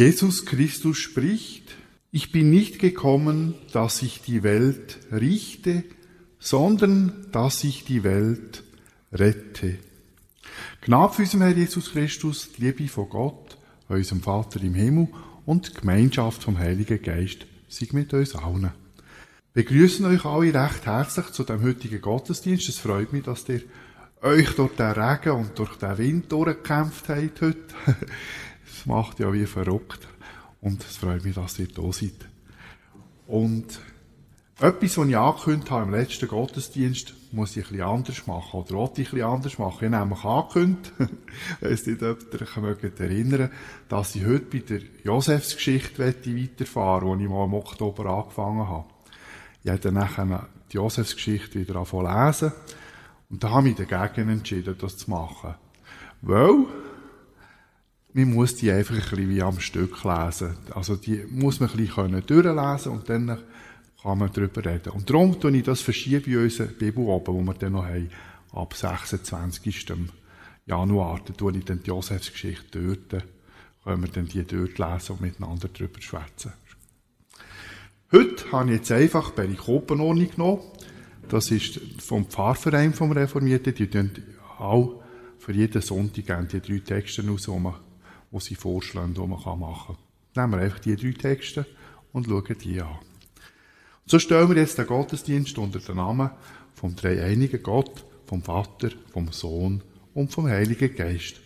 Jesus Christus spricht, ich bin nicht gekommen, dass ich die Welt richte, sondern dass ich die Welt rette. Gnade für unseren Herr Jesus Christus, die Liebe von Gott, unserem Vater im Himmel und die Gemeinschaft vom Heiligen Geist sei mit uns allen. Wir begrüßen euch alle recht herzlich zu dem heutigen Gottesdienst. Es freut mich, dass ihr euch durch den Regen und durch den Wind durchgekämpft habt heute. Es macht ja wie verrückt. Und es freut mich, dass ihr da seid. Und etwas, was ich angekündigt habe im letzten Gottesdienst, muss ich bisschen anders machen. Oder wollte ich bisschen anders machen. Ich habe nämlich angekündigt, weiss nicht, ob ihr erinnern dass ich heute bei der Josefsgeschichte weiterfahren die ich mal im Oktober angefangen habe. Ich habe dann die Josefsgeschichte wieder angefangen lesen. Und da habe ich mich dagegen entschieden, das zu machen. Weil, man muss die einfach ein bisschen wie am Stück lesen. Also die muss man ein bisschen durchlesen und dann kann man darüber reden. Und darum tue ich das verschiebe in unsere Bibel oben, wo wir dann noch haben, ab 26. Januar. Da tue ich dann die Josefsgeschichte dort, können wir dann die dort lesen und miteinander darüber schwätzen. Heute habe ich jetzt einfach Perikopenordnung genommen. Das ist vom Pfarrverein vom Reformierten. Die tun auch für jeden Sonntag die drei Texte raus, die, man, die sie vorschlagen, die man machen kann. Nehmen wir einfach die drei Texte und schauen die an. So stellen wir jetzt den Gottesdienst unter den Namen vom dreieinigen Gott, vom Vater, vom Sohn und vom Heiligen Geist.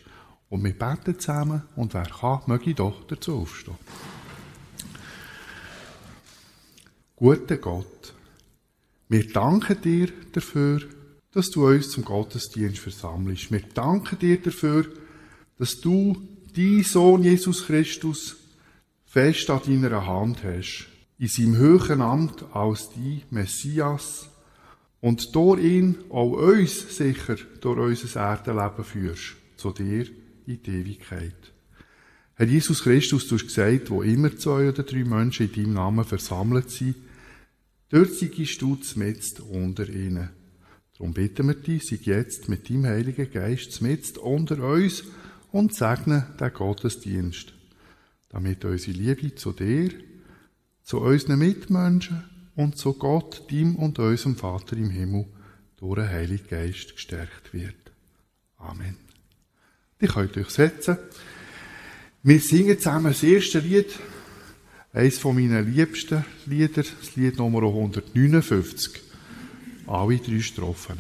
Und wir beten zusammen und wer kann, möge doch dazu aufstehen. Guter Gott, wir danken dir dafür, dass du uns zum Gottesdienst versammelst. Wir danken dir dafür, dass du die Sohn Jesus Christus fest an deiner Hand hast in seinem höheren Amt als die Messias und durch ihn auch uns sicher durch unser Erdenleben führst, zu dir in die Ewigkeit. Herr Jesus Christus, du hast gesagt, wo immer zwei oder drei Menschen in deinem Namen versammelt sind, dort seist du zmitzt unter ihnen. Darum bitten wir dich, sei jetzt mit deinem Heiligen Geist zmitzt unter uns und segne den Gottesdienst, damit unsere Liebe zu dir zu unseren Mitmenschen und zu Gott, dem und unserem Vater im Himmel, durch den Heiligen Geist gestärkt wird. Amen. Die könnt euch setzen. Wir singen zusammen das erste Lied, eines von meinen liebsten Lieder, das Lied Nummer 159. Alle drei Strophen.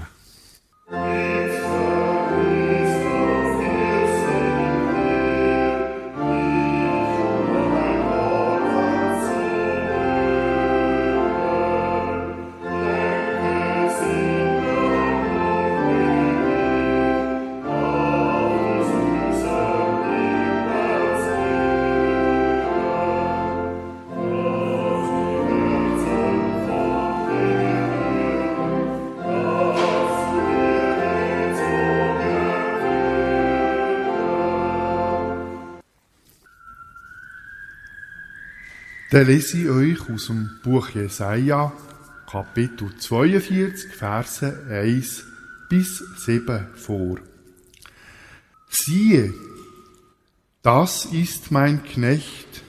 Dann lese ich euch aus dem Buch Jesaja, Kapitel 42, Verse 1 bis 7 vor. Siehe, das ist mein Knecht,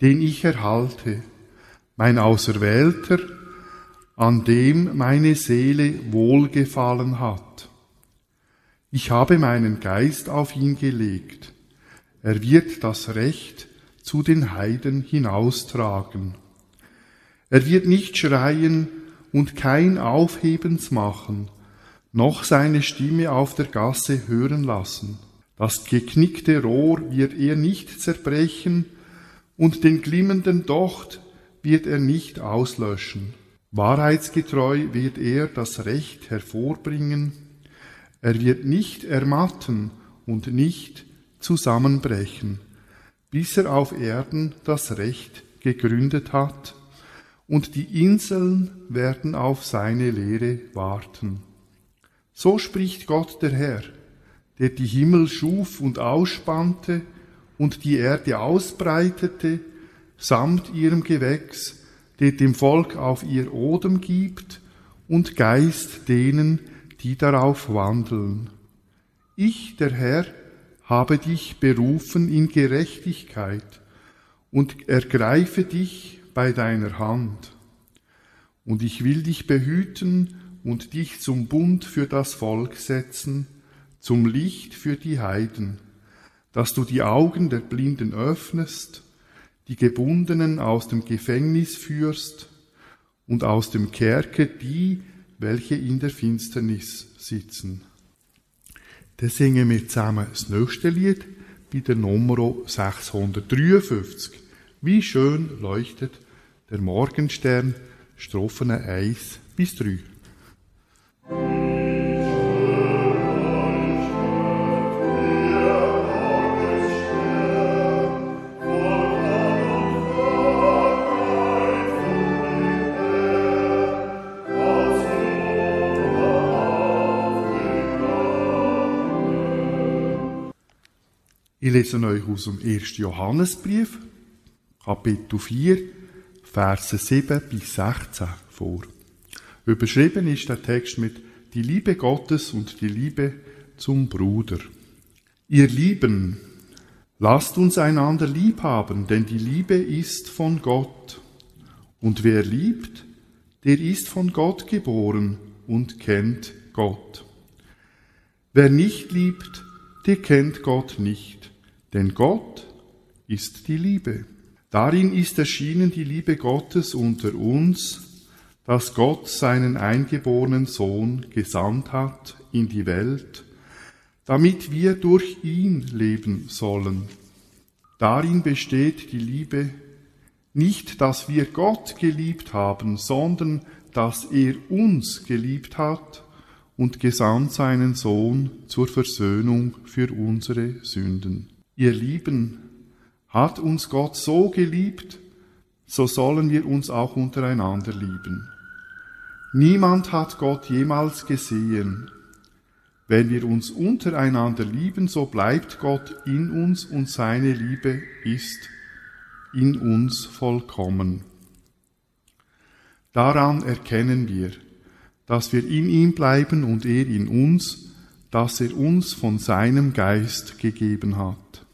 den ich erhalte, mein Auserwählter, an dem meine Seele wohlgefallen hat. Ich habe meinen Geist auf ihn gelegt. Er wird das Recht zu den Heiden hinaustragen. Er wird nicht schreien und kein Aufhebens machen, noch seine Stimme auf der Gasse hören lassen. Das geknickte Rohr wird er nicht zerbrechen und den glimmenden Docht wird er nicht auslöschen. Wahrheitsgetreu wird er das Recht hervorbringen. Er wird nicht ermatten und nicht zusammenbrechen bis er auf Erden das Recht gegründet hat, und die Inseln werden auf seine Lehre warten. So spricht Gott der Herr, der die Himmel schuf und ausspannte und die Erde ausbreitete, samt ihrem Gewächs, der dem Volk auf ihr Odem gibt und Geist denen, die darauf wandeln. Ich, der Herr, habe dich berufen in Gerechtigkeit und ergreife dich bei deiner Hand. Und ich will dich behüten und dich zum Bund für das Volk setzen, zum Licht für die Heiden, dass du die Augen der Blinden öffnest, die Gebundenen aus dem Gefängnis führst und aus dem Kerker die, welche in der Finsternis sitzen. Dann singen wir zusammen das nächste Lied bei der Nummer 653. Wie schön leuchtet der Morgenstern, Strophen 1 bis 3. Ich lese euch aus dem 1. Johannesbrief, Kapitel 4, Verse 7 bis 16 vor. Überschrieben ist der Text mit die Liebe Gottes und die Liebe zum Bruder. Ihr Lieben, lasst uns einander lieb haben, denn die Liebe ist von Gott. Und wer liebt, der ist von Gott geboren und kennt Gott. Wer nicht liebt, der kennt Gott nicht, denn Gott ist die Liebe. Darin ist erschienen die Liebe Gottes unter uns, dass Gott seinen eingeborenen Sohn gesandt hat in die Welt, damit wir durch ihn leben sollen. Darin besteht die Liebe nicht, dass wir Gott geliebt haben, sondern dass er uns geliebt hat und gesandt seinen Sohn zur Versöhnung für unsere Sünden. Ihr Lieben, hat uns Gott so geliebt, so sollen wir uns auch untereinander lieben. Niemand hat Gott jemals gesehen. Wenn wir uns untereinander lieben, so bleibt Gott in uns und seine Liebe ist in uns vollkommen. Daran erkennen wir, dass wir in ihm bleiben und er in uns, dass er uns von seinem Geist gegeben hat.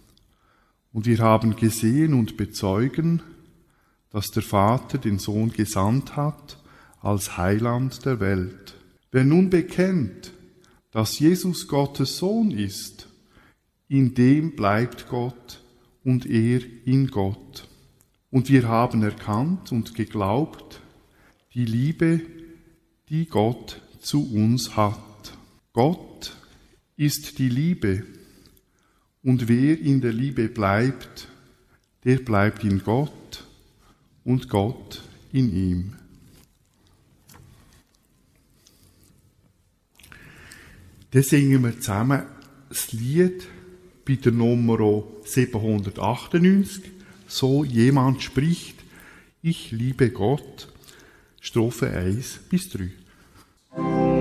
Und wir haben gesehen und bezeugen, dass der Vater den Sohn gesandt hat als Heiland der Welt. Wer nun bekennt, dass Jesus Gottes Sohn ist, in dem bleibt Gott und er in Gott. Und wir haben erkannt und geglaubt die Liebe, die Gott zu uns hat. Gott ist die Liebe. Und wer in der Liebe bleibt, der bleibt in Gott und Gott in ihm. Dann singen wir zusammen das Lied bei der Nummer 798. So jemand spricht, ich liebe Gott. Strophe 1 bis 3.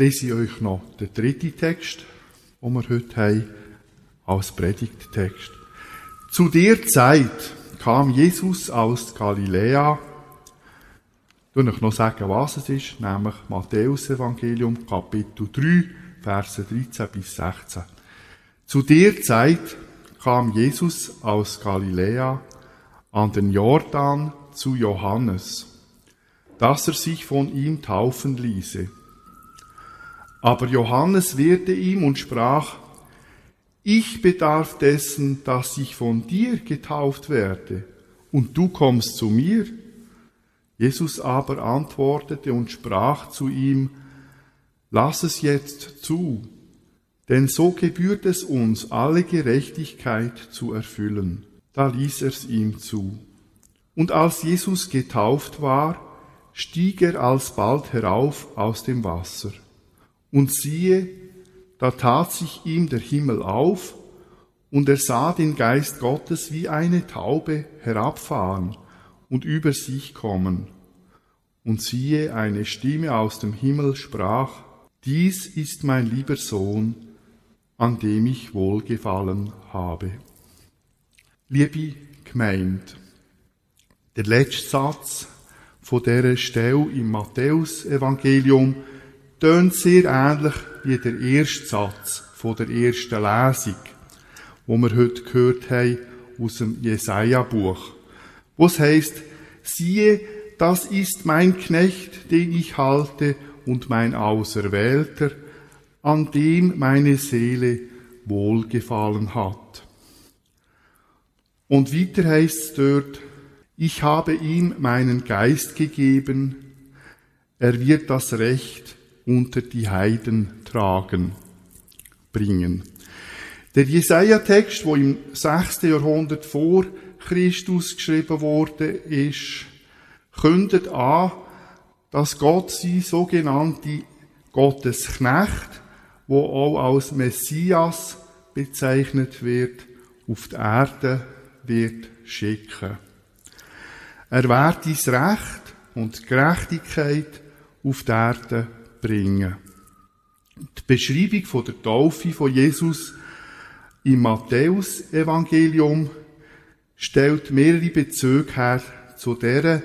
lese ich euch noch den dritten Text, den wir heute haben, als Predigttext. Zu der Zeit kam Jesus aus Galiläa. Ich euch noch sagen, was es ist, nämlich Matthäus Evangelium, Kapitel 3, Verse 13 bis 16. Zu der Zeit kam Jesus aus Galiläa an den Jordan zu Johannes, dass er sich von ihm taufen ließe. Aber Johannes wehrte ihm und sprach, ich bedarf dessen, dass ich von dir getauft werde, und du kommst zu mir? Jesus aber antwortete und sprach zu ihm, Lass es jetzt zu, denn so gebührt es uns, alle Gerechtigkeit zu erfüllen. Da ließ er's ihm zu. Und als Jesus getauft war, stieg er alsbald herauf aus dem Wasser. Und siehe, da tat sich ihm der Himmel auf, und er sah den Geist Gottes wie eine Taube herabfahren und über sich kommen. Und siehe, eine Stimme aus dem Himmel sprach, Dies ist mein lieber Sohn, an dem ich wohlgefallen habe. Liebe Gemeinde, der letzte Satz von dieser Stelle im Matthäus-Evangelium tönt sehr ähnlich wie der erste Satz von der ersten Lesung, wo wir heute gehört haben aus dem Jesaja-Buch, wo es heißt: Siehe, das ist mein Knecht, den ich halte, und mein Auserwählter, an dem meine Seele wohlgefallen hat. Und weiter heißt es dort, ich habe ihm meinen Geist gegeben, er wird das Recht unter die Heiden tragen, bringen. Der Jesaja-Text, wo im 6. Jahrhundert vor Christus geschrieben wurde, ist, kündet an, dass Gott sie sogenannte Gottesknecht, wo auch als Messias bezeichnet wird, auf die Erde wird schicken. Er wird dies Recht und Gerechtigkeit auf die Erde bringen. Die Beschreibung von der Taufe von Jesus im Matthäus-Evangelium stellt mehrere Bezüge her zu der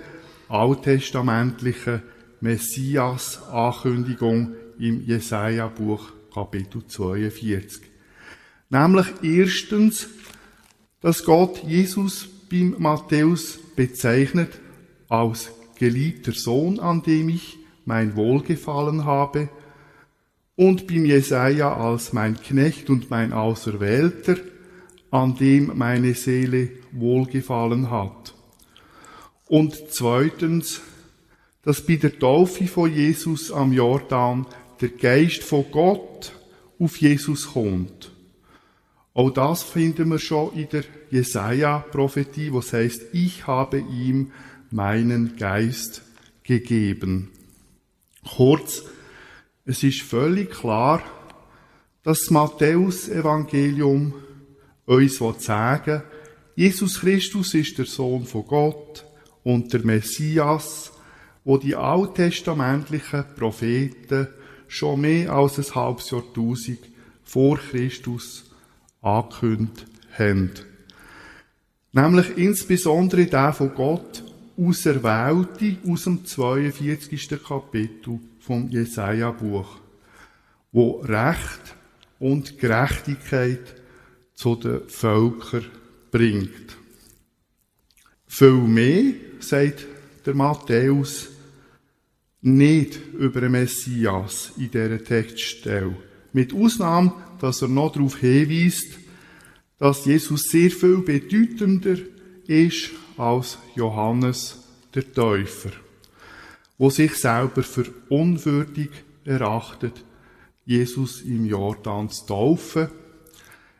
alttestamentlichen Messias-Ankündigung im Jesaja-Buch Kapitel 42. Nämlich erstens, dass Gott Jesus beim Matthäus bezeichnet als geliebter Sohn, an dem ich mein Wohlgefallen habe, und beim Jesaja als mein Knecht und mein Auserwählter, an dem meine Seele Wohlgefallen hat. Und zweitens, dass bei der Taufe von Jesus am Jordan der Geist von Gott auf Jesus kommt. Auch das finden wir schon in der Jesaja-Prophetie, wo es heißt, ich habe ihm meinen Geist gegeben. Kurz, es ist völlig klar, dass das Matthäus-Evangelium uns sagen Jesus Christus ist der Sohn von Gott und der Messias, wo die alttestamentlichen Propheten schon mehr als ein halbes Jahrtausend vor Christus angekündigt haben. Nämlich insbesondere der von Gott Auserwählte aus dem 42. Kapitel vom Jesaja-Buch, wo Recht und Gerechtigkeit zu den Völkern bringt. Viel mehr sagt der Matthäus nicht über den Messias in dieser Textstelle. Mit Ausnahme, dass er noch darauf hinweist, dass Jesus sehr viel bedeutender ist als Johannes der Täufer, wo sich selber für unwürdig erachtet, Jesus im Jordan zu taufen,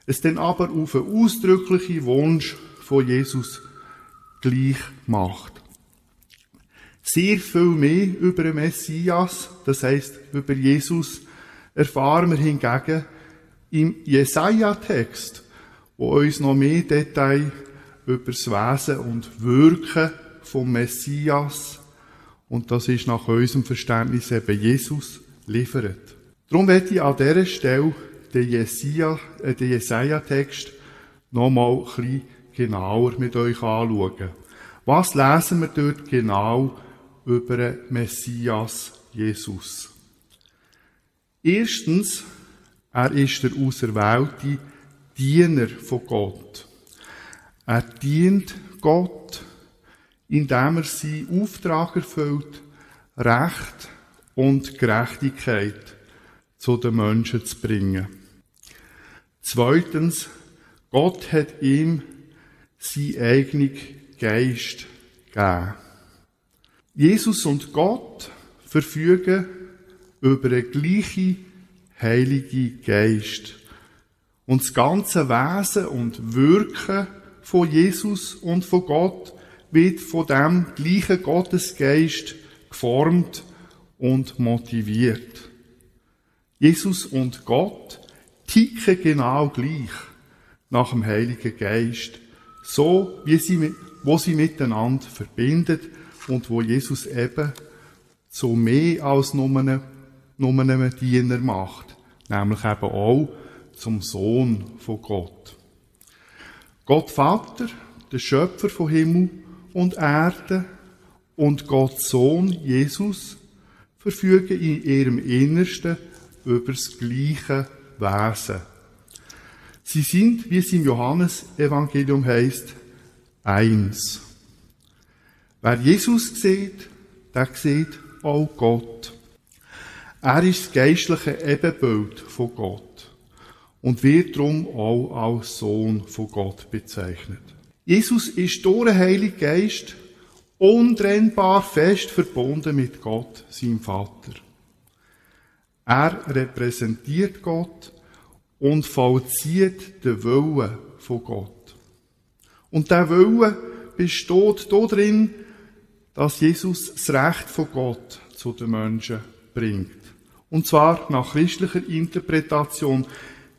es dann aber auf einen ausdrücklichen Wunsch von Jesus gleich macht. Sehr viel mehr über den Messias, das heißt über Jesus, erfahren wir hingegen im Jesaja-Text, wo uns noch mehr Details über das Wesen und Wirken vom Messias, und das ist nach unserem Verständnis eben Jesus, liefert. Darum werde ich an dieser Stelle den äh, Jesaja-Text nochmal ein bisschen genauer mit euch anschauen. Was lesen wir dort genau über den Messias Jesus? Erstens, er ist der auserwählte Diener von Gott. Er dient Gott, indem er seinen Auftrag erfüllt, Recht und Gerechtigkeit zu den Menschen zu bringen. Zweitens, Gott hat ihm sein eigenen Geist gegeben. Jesus und Gott verfügen über einen gleichen heiligen Geist. Und das ganze Wesen und Wirken von Jesus und von Gott wird von dem gleichen Gottesgeist geformt und motiviert. Jesus und Gott ticken genau gleich nach dem Heiligen Geist, so wie sie, wo sie miteinander verbindet und wo Jesus eben zu mehr als nur einem, nur einem Diener macht, nämlich eben auch zum Sohn von Gott. Gott Vater, der Schöpfer von Himmel und Erde und Gott Sohn Jesus verfügen in ihrem Innersten über das gleiche Wesen. Sie sind, wie es im Johannesevangelium heißt, eins. Wer Jesus sieht, der sieht auch Gott. Er ist das geistliche Ebenbild von Gott und wird darum auch als Sohn von Gott bezeichnet. Jesus ist durch den Heiligen Geist untrennbar fest verbunden mit Gott, seinem Vater. Er repräsentiert Gott und vollzieht den Willen von Gott. Und der Wille besteht darin, dass Jesus das Recht von Gott zu den Menschen bringt. Und zwar nach christlicher Interpretation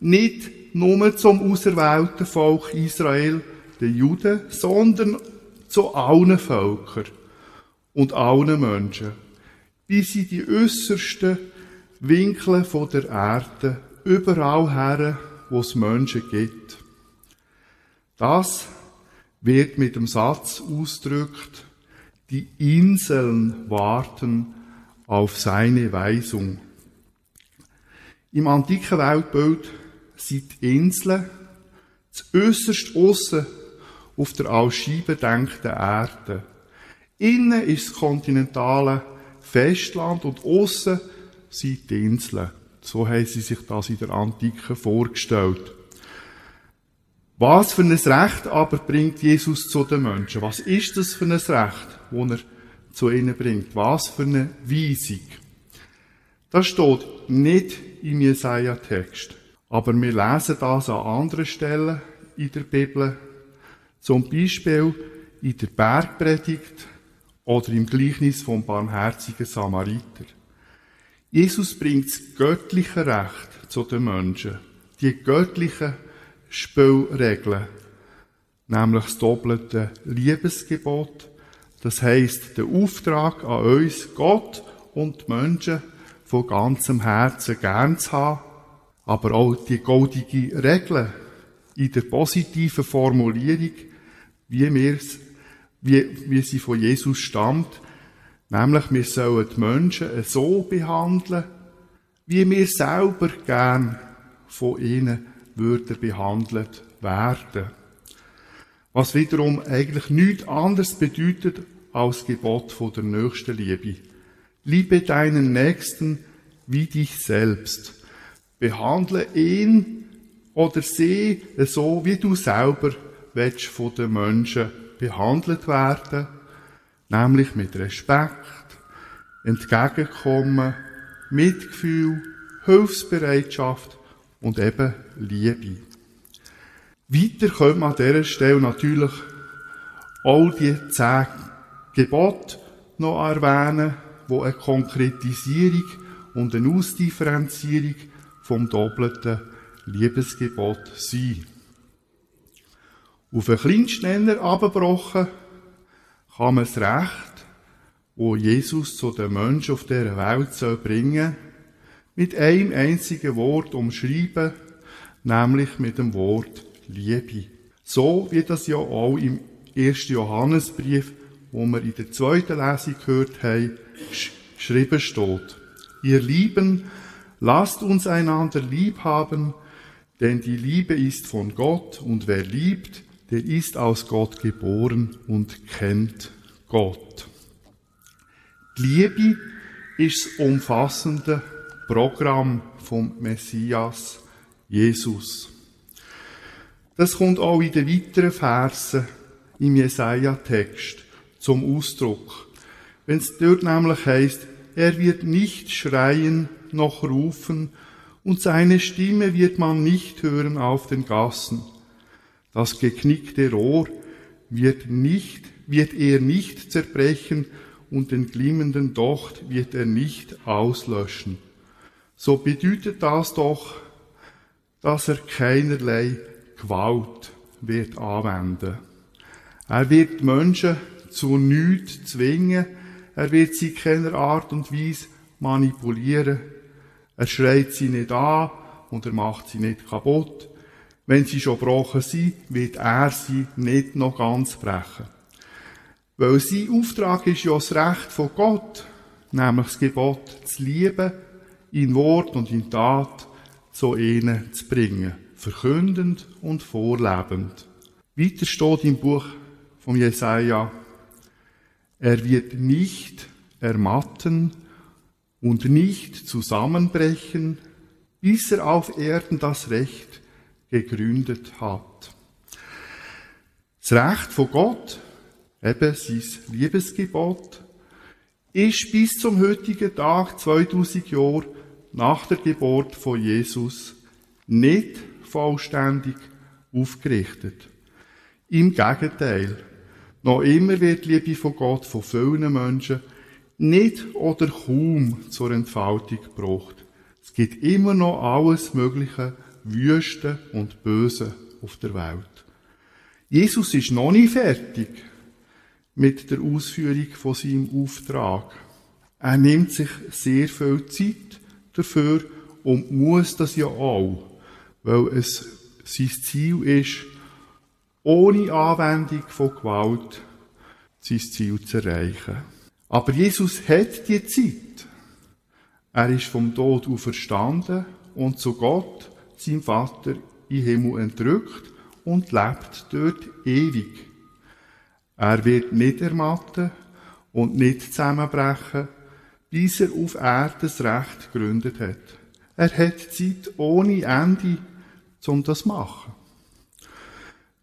nicht nur zum auserwählten Volk Israel, den Juden, sondern zu allen Völkern und allen Menschen, bis in die äußersten Winkel der Erde, überall her, wo es Menschen gibt. Das wird mit dem Satz ausgedrückt, die Inseln warten auf seine Weisung. Im antiken Weltbild sind die Inseln das äußerst aussen auf der als Scheibe denkten Erde. Innen ist das kontinentale Festland und aussen sind die Inseln. So haben sie sich das in der Antike vorgestellt. Was für ein Recht aber bringt Jesus zu den Menschen? Was ist das für ein Recht, das er zu ihnen bringt? Was für eine Weisung? Das steht nicht im Jesaja-Text. Aber wir lesen das an anderen Stellen in der Bibel. Zum Beispiel in der Bergpredigt oder im Gleichnis vom barmherzigen Samariter. Jesus bringt das göttliche Recht zu den Menschen. Die göttlichen Spielregeln, nämlich das doppelte Liebesgebot, das heißt der Auftrag an uns, Gott und die Menschen von ganzem Herzen gern zu haben, aber auch die goldige Regel in der positiven Formulierung, wie, wir's, wie, wie sie von Jesus stammt, nämlich wir sollen die Menschen so behandeln, wie wir selber gern von ihnen würden behandelt werden. Was wiederum eigentlich nichts anderes bedeutet als Gebot von der nächsten Liebe. Liebe deinen Nächsten wie dich selbst. Behandle ihn oder sie so, wie du selber willst von den Menschen behandelt werden, nämlich mit Respekt, Entgegenkommen, Mitgefühl, Hilfsbereitschaft und eben Liebe. Weiter wir an dieser Stelle natürlich all die zehn Gebote noch erwähnen, wo eine Konkretisierung und eine Ausdifferenzierung vom doppelten Liebesgebot sind. Auf einen Kleinstnenner abgebrochen kann man das Recht, wo Jesus zu den Menschen auf dieser Welt soll bringen, mit einem einzigen Wort umschreiben, nämlich mit dem Wort Liebe. So wie das ja auch im ersten Johannesbrief, wo wir in der zweiten Lesung gehört haben, geschrieben steht. Ihr Lieben, lasst uns einander lieb haben, denn die Liebe ist von Gott und wer liebt, der ist aus Gott geboren und kennt Gott. Die Liebe ist das umfassende Programm vom Messias Jesus. Das kommt auch in den weiteren Versen im Jesaja-Text zum Ausdruck. Wenn es dort nämlich heißt, er wird nicht schreien noch rufen und seine Stimme wird man nicht hören auf den Gassen. Das geknickte Rohr wird nicht, wird er nicht zerbrechen und den glimmenden Docht wird er nicht auslöschen. So bedeutet das doch, dass er keinerlei Gewalt wird anwenden. Er wird Menschen zu nichts zwingen, er wird sie keiner Art und Weise manipulieren. Er schreit sie nicht an und er macht sie nicht kaputt. Wenn sie schon gebrochen sind, wird er sie nicht noch ganz brechen. Weil sein Auftrag ist ja das Recht von Gott, nämlich das Gebot zu lieben, in Wort und in Tat zu ihnen zu bringen, verkündend und vorlebend. Weiter steht im Buch von Jesaja, er wird nicht ermatten und nicht zusammenbrechen, bis er auf Erden das Recht gegründet hat. Das Recht von Gott eben sein Liebesgebot, ist bis zum heutigen Tag, 2000 Jahre nach der Geburt von Jesus, nicht vollständig aufgerichtet. Im Gegenteil, noch immer wird die Liebe von Gott von vielen Menschen nicht oder kaum zur Entfaltung gebracht. Es gibt immer noch alles Mögliche, Wüste und Böse auf der Welt. Jesus ist noch nicht fertig mit der Ausführung von seinem Auftrag. Er nimmt sich sehr viel Zeit dafür und muss das ja auch, weil es sein Ziel ist, ohne Anwendung von Gewalt sein Ziel zu erreichen. Aber Jesus hat die Zeit. Er ist vom Tod auferstanden und zu Gott, seinem Vater, im Himmel entrückt und lebt dort ewig. Er wird nicht ermatten und nicht zusammenbrechen, bis er auf Erde das Recht gegründet hat. Er hat Zeit ohne Ende, um das zu machen.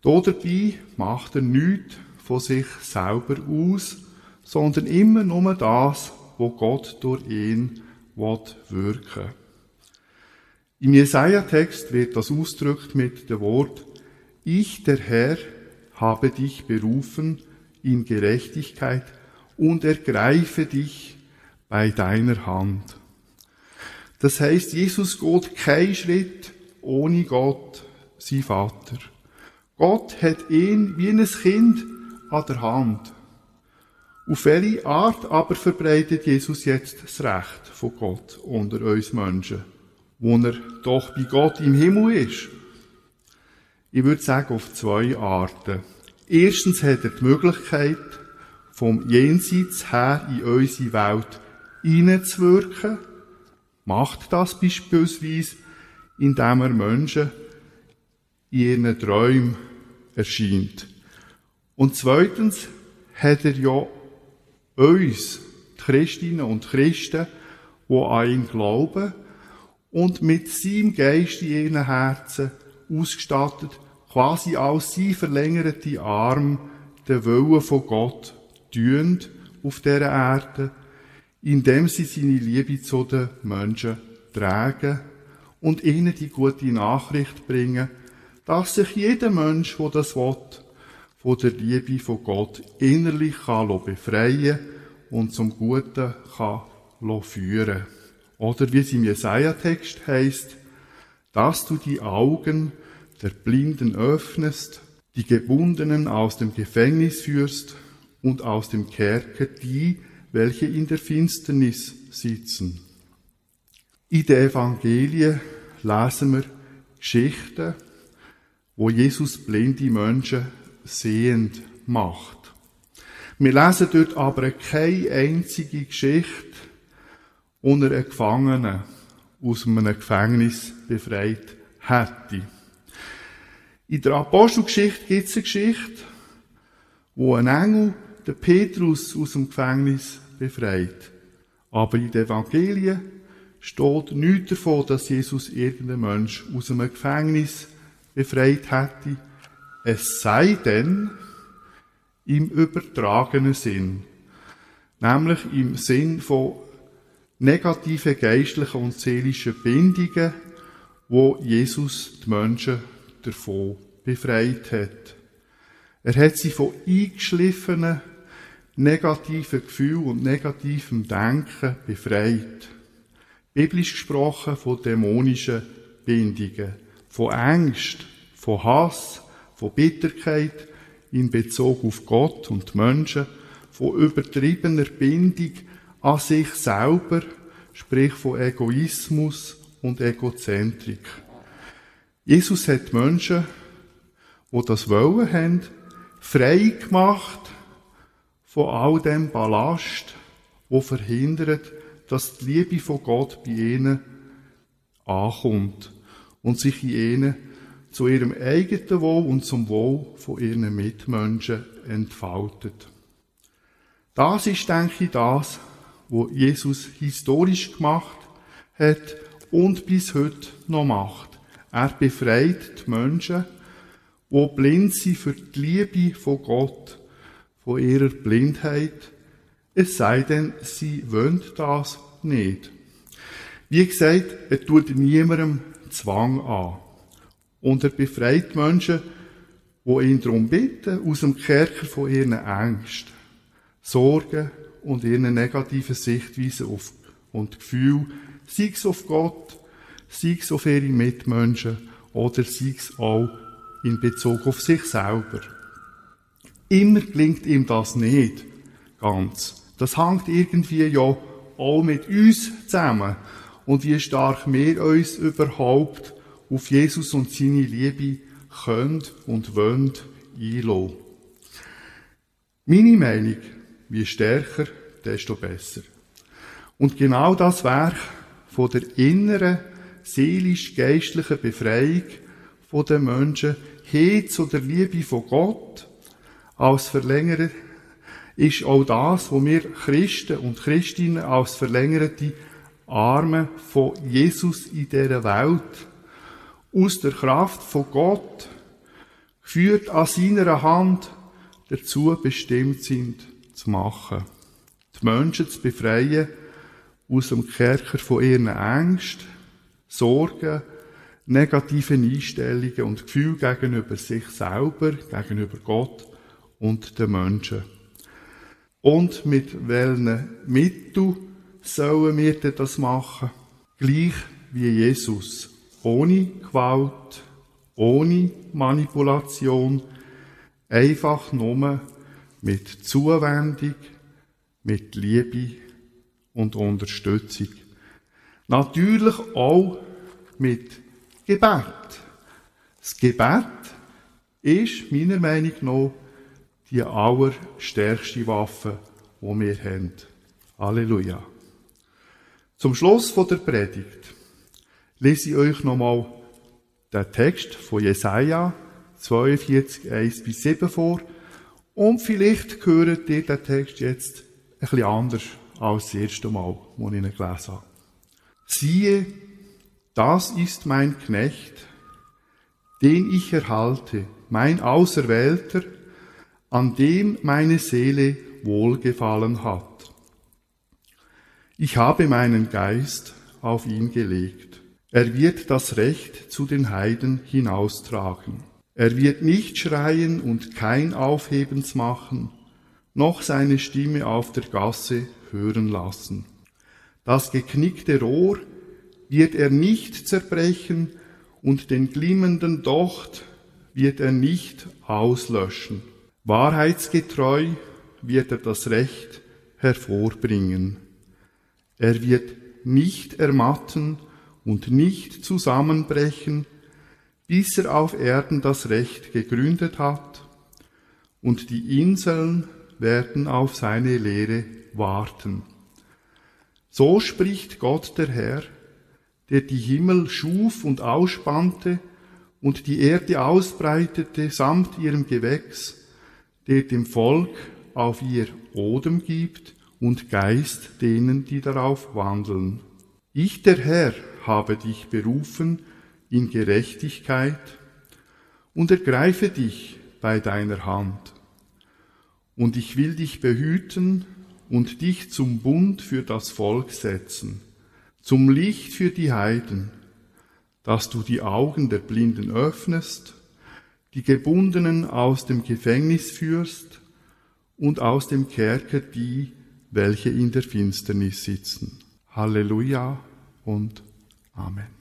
Dabei macht er nichts von sich selber aus, sondern immer nur das, wo Gott durch ihn wirken will. Im Jesaja-Text wird das ausgedrückt mit dem Wort, ich, der Herr, habe dich berufen in Gerechtigkeit und ergreife dich bei deiner Hand. Das heißt, Jesus geht keinen Schritt ohne Gott, sein Vater. Gott hat ihn wie ein Kind an der Hand. Auf welche Art aber verbreitet Jesus jetzt das Recht von Gott unter uns Menschen, wo er doch bei Gott im Himmel ist? Ich würde sagen, auf zwei Arten. Erstens hat er die Möglichkeit, vom Jenseits her in unsere Welt hineinzuwirken. Macht das beispielsweise, indem er Menschen in ihren Träumen erscheint. Und zweitens hat er ja uns, die Christinnen und Christen, die an ihn glauben und mit seinem Geist in ihren Herzen ausgestattet, quasi als sie verlängerte Arm den Willen von Gott tun auf dieser Erde, indem sie seine Liebe zu den Menschen tragen und ihnen die gute Nachricht bringen, dass sich jeder Mensch, der das will, von der Liebe von Gott innerlich kann befreien und zum Guten kann führen. Oder wie es im Jesaja-Text heißt, dass du die Augen der Blinden öffnest, die Gebundenen aus dem Gefängnis führst und aus dem Kerker die, welche in der Finsternis sitzen. In der Evangelie lesen wir Geschichten, wo Jesus blinde Menschen sehend macht. Wir lesen dort aber keine einzige Geschichte unter einen Gefangenen aus einem Gefängnis befreit hätte. In der Apostelgeschichte gibt es eine Geschichte, wo ein Engel den Petrus aus dem Gefängnis befreit. Aber in den Evangelien steht nichts davon, dass Jesus irgendeinen Mensch aus einem Gefängnis befreit hätte. Es sei denn, im übertragenen Sinn. Nämlich im Sinn von negativen geistlichen und seelischen Bindungen, wo Jesus die Menschen davon befreit hat. Er hat sie von eingeschliffenen, negativen Gefühlen und negativem Denken befreit. Biblisch gesprochen von dämonischen Bindungen, von Angst, von Hass, von Bitterkeit in Bezug auf Gott und Menschen, von übertriebener Bindung an sich selber, sprich von Egoismus und Egozentrik. Jesus hat Menschen, die das Wollen haben, frei gemacht von all dem Ballast, wo verhindert, dass die Liebe von Gott bei ihnen ankommt und sich in ihnen zu ihrem eigenen Wohl und zum Wohl von ihren Mitmenschen entfaltet. Das ist, denke ich, das, was Jesus historisch gemacht hat und bis heute noch macht. Er befreit die Menschen, die blind sind für die Liebe von Gott von ihrer Blindheit, es sei denn, sie wollen das nicht. Wie gesagt, er tut niemandem Zwang an. Und er befreit Menschen, die ihn darum bitten, aus dem Kerker von ihren Ängsten, Sorgen und ihren negativen Sichtweisen auf und Gefühl, sei es auf Gott, sei es auf ihre Mitmenschen oder sei es auch in Bezug auf sich selber. Immer gelingt ihm das nicht ganz. Das hängt irgendwie ja auch mit uns zusammen. Und wie stark wir uns überhaupt auf Jesus und seine Liebe können und wollen einlassen. Meine Meinung, wie stärker, desto besser. Und genau das Werk von der inneren, seelisch-geistlichen Befreiung von den Menschen hin zu der Liebe von Gott als Verlängerer ist auch das, wo wir Christen und Christinnen als verlängerte Arme von Jesus in dieser Welt aus der Kraft von Gott geführt an seiner Hand dazu bestimmt sind zu machen. Die Menschen zu befreien aus dem Kerker von ihren Ängsten, Sorgen, negativen Einstellungen und Gefühlen gegenüber sich selber, gegenüber Gott und den Menschen. Und mit welchen Mitteln sollen wir das machen? Gleich wie Jesus. Ohne Gewalt, ohne Manipulation, einfach nur mit Zuwendung, mit Liebe und Unterstützung. Natürlich auch mit Gebet. Das Gebet ist meiner Meinung nach die allerstärkste Waffe, die wir haben. Halleluja. Zum Schluss der Predigt lese ich euch nochmal den Text von Jesaja 42, 1 bis 7 vor. Und vielleicht hört ihr den Text jetzt ein bisschen anders als das erste Mal, wo ich ihn gelesen habe. Siehe, das ist mein Knecht, den ich erhalte, mein Auserwählter, an dem meine Seele wohlgefallen hat. Ich habe meinen Geist auf ihn gelegt. Er wird das Recht zu den Heiden hinaustragen. Er wird nicht schreien und kein Aufhebens machen, noch seine Stimme auf der Gasse hören lassen. Das geknickte Rohr wird er nicht zerbrechen und den glimmenden Docht wird er nicht auslöschen. Wahrheitsgetreu wird er das Recht hervorbringen. Er wird nicht ermatten und nicht zusammenbrechen, bis er auf Erden das Recht gegründet hat, und die Inseln werden auf seine Lehre warten. So spricht Gott der Herr, der die Himmel schuf und ausspannte und die Erde ausbreitete samt ihrem Gewächs, der dem Volk auf ihr Odem gibt und Geist denen, die darauf wandeln. Ich, der Herr, habe dich berufen in Gerechtigkeit und ergreife dich bei deiner Hand. Und ich will dich behüten und dich zum Bund für das Volk setzen, zum Licht für die Heiden, dass du die Augen der Blinden öffnest die Gebundenen aus dem Gefängnis führst und aus dem Kerker die, welche in der Finsternis sitzen. Halleluja und Amen.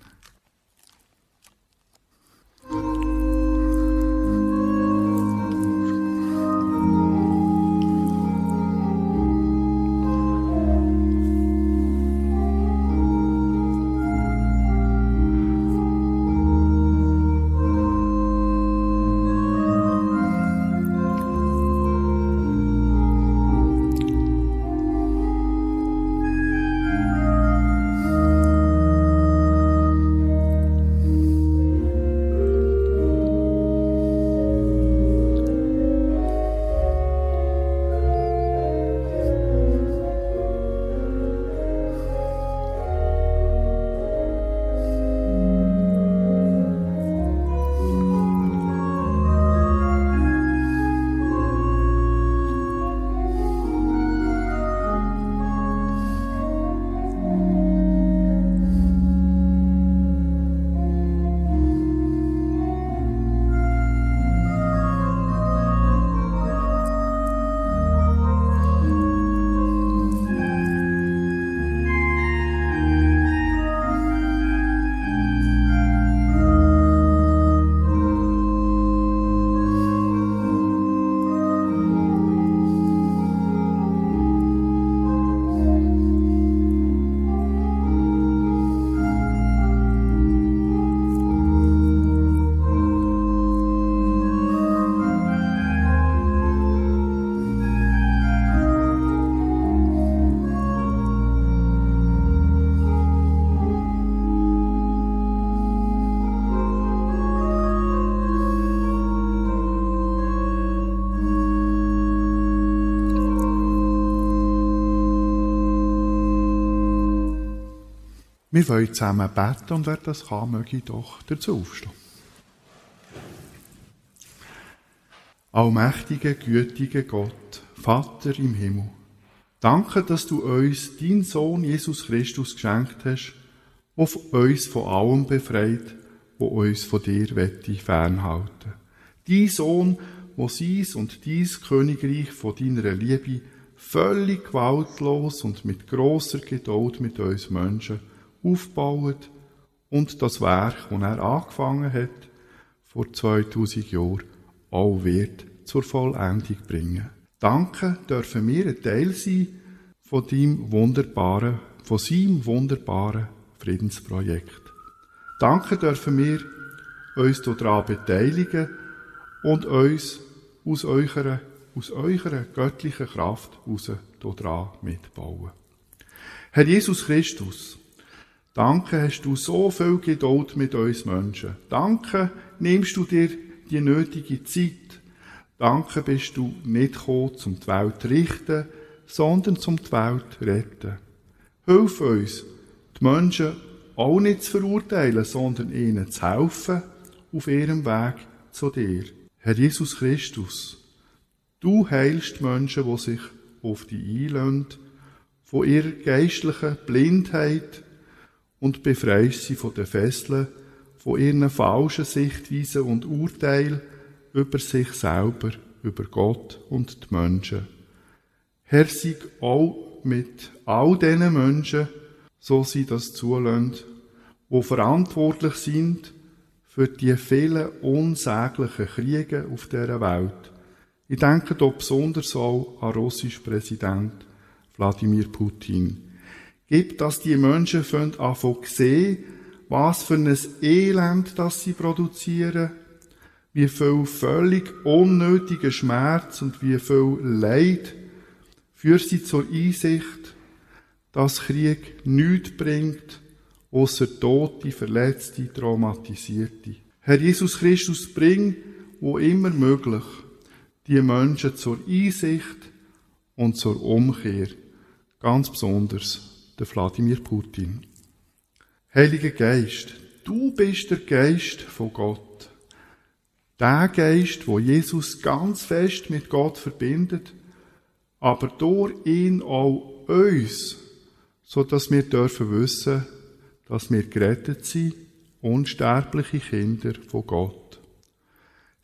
Wir wollen zusammen beten und wer das kann, möge doch dazu aufstehen. Allmächtiger, gütiger Gott, Vater im Himmel, danke, dass du uns deinen Sohn Jesus Christus geschenkt hast, der uns von allem befreit, wo uns von dir wette fernhalten. Dein Sohn, wo seins und dies Königreich von deiner Liebe völlig gewaltlos und mit großer Geduld mit uns Menschen aufbaut und das Werk, das er angefangen hat, vor 2000 Jahren, auch wird zur Vollendung bringen. Danke dürfen wir ein Teil sein von deinem wunderbaren, von seinem wunderbaren Friedensprojekt. Danke dürfen wir uns daran beteiligen und uns aus eurer, aus eurer göttlichen Kraft heraus daran mitbauen. Herr Jesus Christus, Danke hast du so viel Geduld mit uns Menschen. Danke nimmst du dir die nötige Zeit. Danke bist du nicht gekommen, um die Welt zu richten, sondern zum die Welt zu retten. Hilf uns, die Menschen auch nicht zu verurteilen, sondern ihnen zu helfen auf ihrem Weg zu dir. Herr Jesus Christus, du heilst Menschen, die sich auf dich einlösen, von ihrer geistlichen Blindheit, und befreist sie von den Fesseln, von ihren falschen Sichtweisen und Urteilen über sich selber, über Gott und die Menschen. Herr, sei auch mit all diesen Menschen, so sie das zulassen, die verantwortlich sind für die vielen unsäglichen Kriege auf dieser Welt. Ich denke da besonders auch an russischen Präsident Wladimir Putin gibt, dass die Menschen anfangen sehen, was für ein Elend das sie produzieren, wie viel völlig unnötiger Schmerz und wie viel Leid führt sie zur Einsicht, dass Krieg nichts bringt, außer Tote, Verletzte, Traumatisierte. Herr Jesus Christus, bring, wo immer möglich, die Menschen zur Einsicht und zur Umkehr, ganz besonders der Wladimir Putin. Heiliger Geist, du bist der Geist von Gott. Der Geist, wo Jesus ganz fest mit Gott verbindet, aber durch ihn auch uns, so dass wir dürfen wissen, dass wir gerettet sind, unsterbliche Kinder von Gott.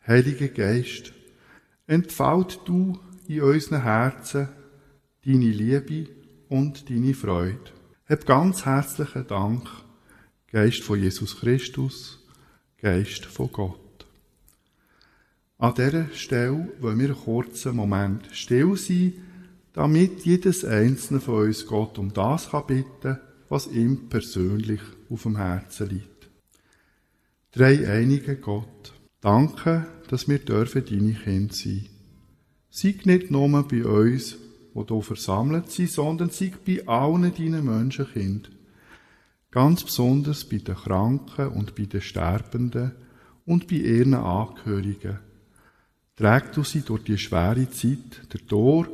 Heiliger Geist, entfalt du in unseren Herzen deine Liebe und deine Freude. Hab ganz herzlichen Dank, Geist von Jesus Christus, Geist von Gott. An dieser Stelle wollen wir einen kurzen Moment still sein, damit jedes einzelne von uns Gott um das kann bitten, was ihm persönlich auf dem Herzen liegt. Drei einige Gott, danke, dass wir dürfen deine Kinder sein. Sei nicht nur bei uns, die hier versammelt sind, sondern sei bei allen deinen Menschenkind. Ganz besonders bei den Kranken und bei den Sterbenden und bei ihren Angehörigen. Träg du sie durch die schwere Zeit, der Tor,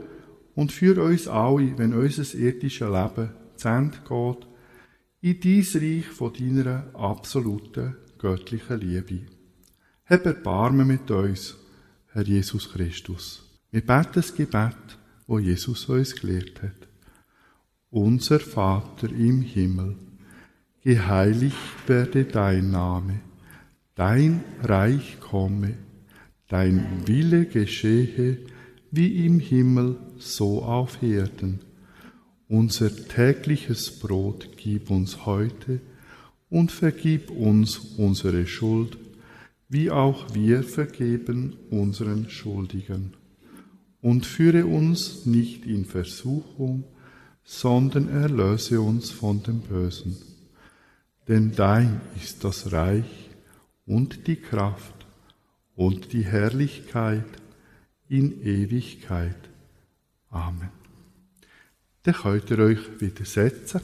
und führ uns alle, wenn unser irdisches Leben zu Ende geht, in dies Reich von deiner absoluten göttlichen Liebe. Hab Erbarmen mit uns, Herr Jesus Christus. Wir beten das Gebet, wo Jesus uns gelehrt hat. Unser Vater im Himmel, geheiligt werde dein Name, dein Reich komme, dein Wille geschehe, wie im Himmel, so auf Erden. Unser tägliches Brot gib uns heute und vergib uns unsere Schuld, wie auch wir vergeben unseren Schuldigen. Und führe uns nicht in Versuchung, sondern erlöse uns von dem Bösen. Denn dein ist das Reich und die Kraft und die Herrlichkeit in Ewigkeit. Amen. Dann könnt ihr euch wieder setzen.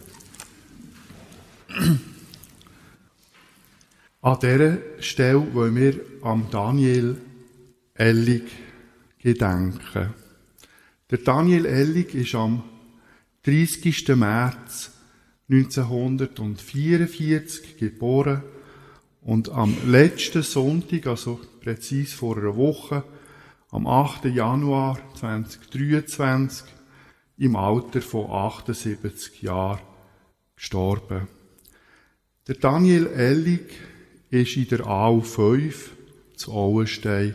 An dieser Stelle wollen wir am Daniel Ellig gedenken. Der Daniel Ellig ist am 30. März 1944 geboren und am letzten Sonntag, also präzise vor einer Woche, am 8. Januar 2023, im Alter von 78 Jahren gestorben. Der Daniel Ellig ist in der AU5 zu Auenstein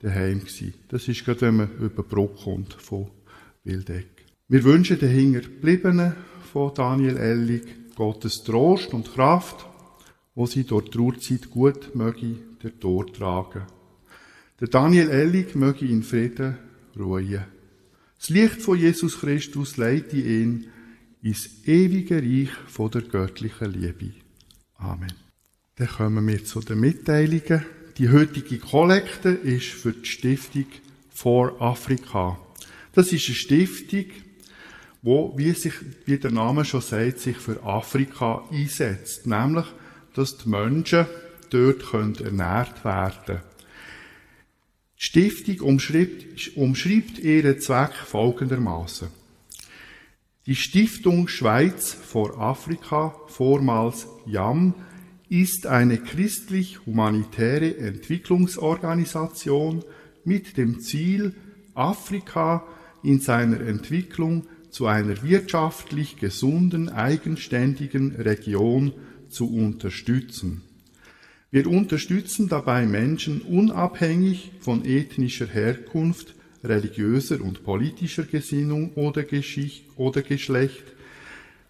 daheim gewesen. Das ist gerade, wenn man über die kommt von Wildeck. Wir wünschen den Hinterbliebenen von Daniel Ellig Gottes Trost und Kraft, wo sie durch die Trauerzeit gut möge der Tor tragen. Der Daniel Ellig möge in Frieden ruhen. Das Licht von Jesus Christus leite ihn ins ewige Reich von der göttlichen Liebe. Amen. Dann kommen wir zu den Mitteilungen. Die heutige Kollekte ist für die Stiftung For Africa. Das ist eine Stiftung, wo, wie, sich, wie der Name schon sagt, sich für Afrika einsetzt. Nämlich, dass die Menschen dort können ernährt werden. Die Stiftung umschreibt, umschreibt ihren Zweck folgendermaßen. Die Stiftung Schweiz vor Afrika, vormals JAM, ist eine christlich-humanitäre Entwicklungsorganisation mit dem Ziel, Afrika in seiner Entwicklung zu einer wirtschaftlich gesunden, eigenständigen Region zu unterstützen. Wir unterstützen dabei Menschen unabhängig von ethnischer Herkunft, religiöser und politischer Gesinnung oder, Geschicht oder Geschlecht.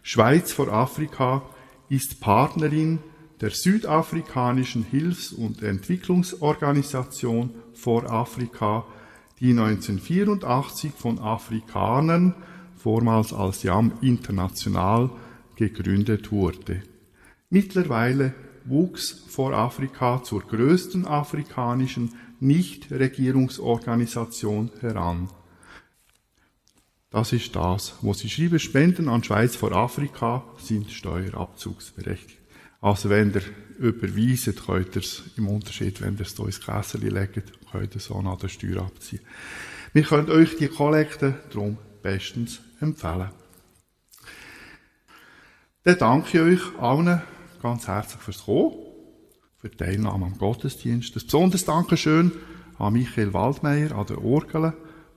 Schweiz vor Afrika ist Partnerin der südafrikanischen Hilfs- und Entwicklungsorganisation vor Afrika, die 1984 von Afrikanern, vormals als JAM International, gegründet wurde. Mittlerweile wuchs vor Afrika zur größten afrikanischen Nichtregierungsorganisation heran. Das ist das, wo sie schreiben, Spenden an Schweiz vor Afrika sind steuerabzugsberechtigt. Also wenn ihr überweist, könnt ihr es im Unterschied, wenn ihr es hier ins Kessel legt, könnt ihr es auch nach der Steuer abziehen. Wir können euch die Kollekte darum bestens empfehlen. Dann danke ich euch allen ganz herzlich fürs Kommen, für die Teilnahme am Gottesdienst. Ein besonderes Dankeschön an Michael Waldmeier an der Orgel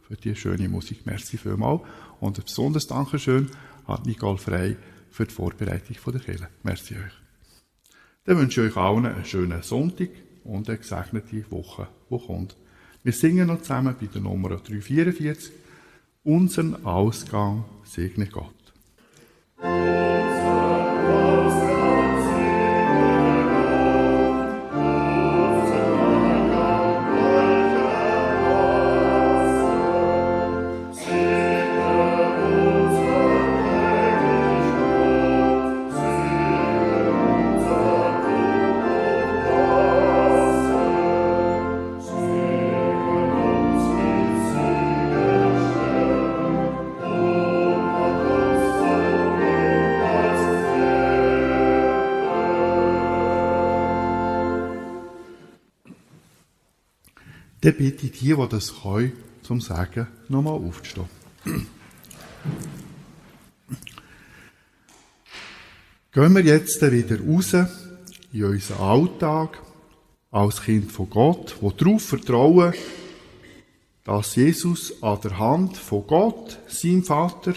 für die schöne Musik. Merci vielmals. Und ein besonderes Dankeschön an Nicole Frey für die Vorbereitung der Kirche. Merci euch. Dann wünsche ich euch allen einen schönen Sonntag und eine gesegnete Woche, die kommt. Wir singen noch zusammen bei der Nummer 344. Unseren Ausgang segne Gott. Dann bitte ich die, die das können, zum Sagen, nochmal aufzustehen. Gehen wir jetzt wieder raus in unseren Alltag als Kind von Gott, wo darauf vertrauen, dass Jesus an der Hand von Gott, seinem Vater,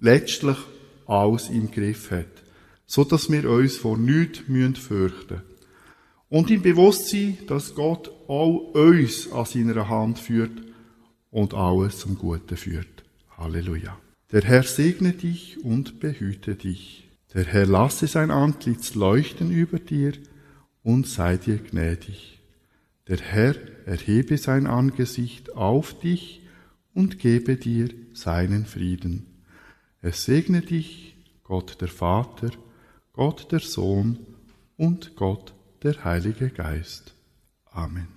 letztlich alles im Griff hat, so dass wir uns vor nichts fürchten müssen. Und im Bewusstsein, dass Gott auch uns an seiner Hand führt und alles zum Guten führt. Halleluja. Der Herr segne dich und behüte dich. Der Herr lasse sein Antlitz leuchten über dir und sei dir gnädig. Der Herr erhebe sein Angesicht auf dich und gebe dir seinen Frieden. Er segne dich, Gott der Vater, Gott der Sohn und Gott der Heilige Geist. Amen.